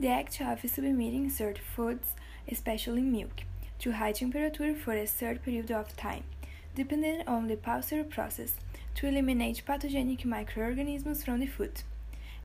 The act of submitting certain foods, especially milk, to high temperature for a certain period of time, depending on the Pasteur process, to eliminate pathogenic microorganisms from the food.